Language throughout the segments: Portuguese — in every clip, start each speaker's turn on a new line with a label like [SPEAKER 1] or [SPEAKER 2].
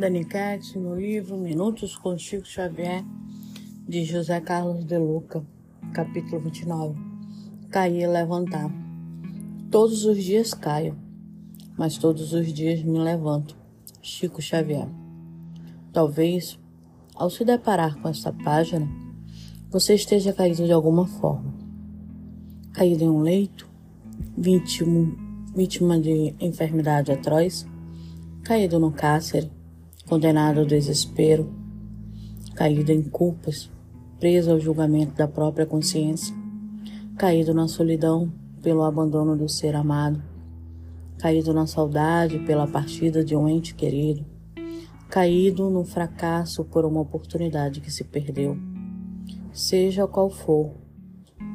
[SPEAKER 1] Cat, no livro Minutos com Chico Xavier, de José Carlos de Luca, capítulo 29. Cair e levantar. Todos os dias caio, mas todos os dias me levanto. Chico Xavier. Talvez, ao se deparar com esta página, você esteja caído de alguma forma. Caído em um leito, vítima, vítima de enfermidade atroz, caído no cárcere, condenado ao desespero, caído em culpas, preso ao julgamento da própria consciência, caído na solidão pelo abandono do ser amado, caído na saudade pela partida de um ente querido, caído no fracasso por uma oportunidade que se perdeu. Seja qual for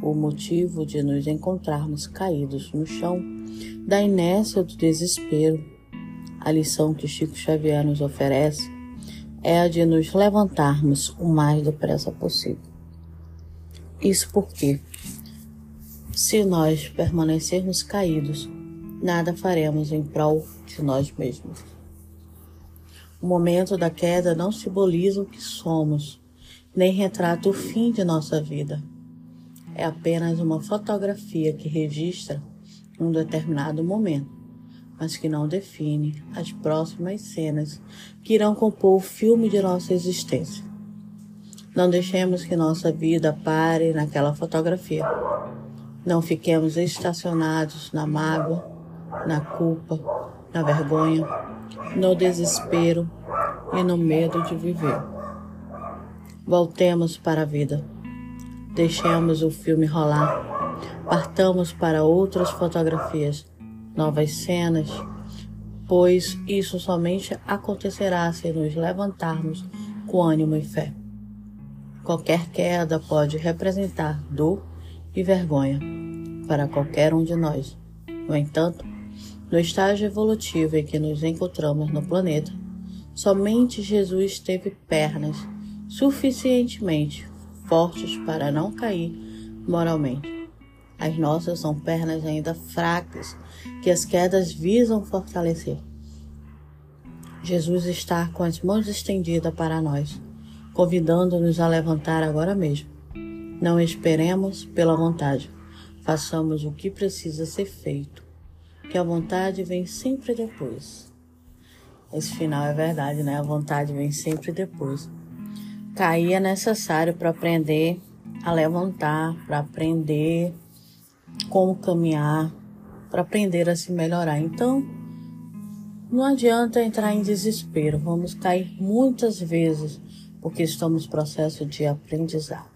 [SPEAKER 1] o motivo de nos encontrarmos caídos no chão da inércia do desespero, a lição que Chico Xavier nos oferece é a de nos levantarmos o mais depressa possível. Isso porque, se nós permanecermos caídos, nada faremos em prol de nós mesmos. O momento da queda não simboliza o que somos, nem retrata o fim de nossa vida. É apenas uma fotografia que registra um determinado momento, mas que não define as próximas cenas que irão compor o filme de nossa existência. Não deixemos que nossa vida pare naquela fotografia. Não fiquemos estacionados na mágoa, na culpa, na vergonha, no desespero e no medo de viver. Voltemos para a vida. Deixemos o filme rolar partamos para outras fotografias, novas cenas, pois isso somente acontecerá se nos levantarmos com ânimo e fé. Qualquer queda pode representar dor e vergonha para qualquer um de nós. No entanto, no estágio evolutivo em que nos encontramos no planeta, somente Jesus teve pernas suficientemente fortes para não cair moralmente. As nossas são pernas ainda fracas que as quedas visam fortalecer. Jesus está com as mãos estendidas para nós, convidando-nos a levantar agora mesmo. Não esperemos pela vontade, façamos o que precisa ser feito, que a vontade vem sempre depois. Esse final é verdade, né? A vontade vem sempre depois. Cair é necessário para aprender a levantar, para aprender como caminhar, para aprender a se melhorar. Então, não adianta entrar em desespero, vamos cair muitas vezes porque estamos no processo de aprendizado.